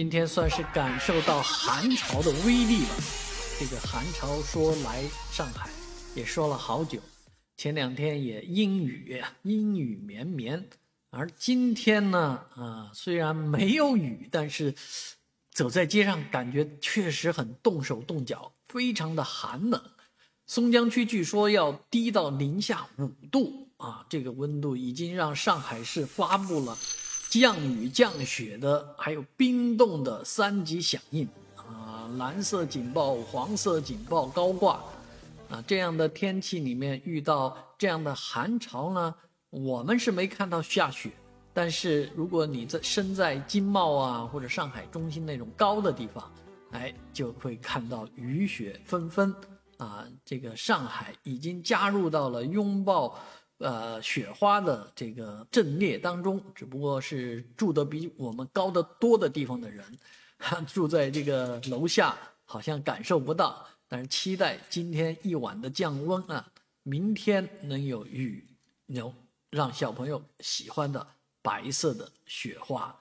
今天算是感受到寒潮的威力了。这个寒潮说来上海，也说了好久。前两天也阴雨，阴雨绵绵。而今天呢，啊，虽然没有雨，但是走在街上感觉确实很动手动脚，非常的寒冷。松江区据说要低到零下五度啊，这个温度已经让上海市发布了。降雨降雪的，还有冰冻的三级响应啊，蓝色警报、黄色警报高挂啊，这样的天气里面遇到这样的寒潮呢，我们是没看到下雪，但是如果你在身在金茂啊或者上海中心那种高的地方，哎，就会看到雨雪纷纷啊，这个上海已经加入到了拥抱。呃，雪花的这个阵列当中，只不过是住的比我们高得多的地方的人，住在这个楼下好像感受不到，但是期待今天一晚的降温啊，明天能有雨，有让小朋友喜欢的白色的雪花。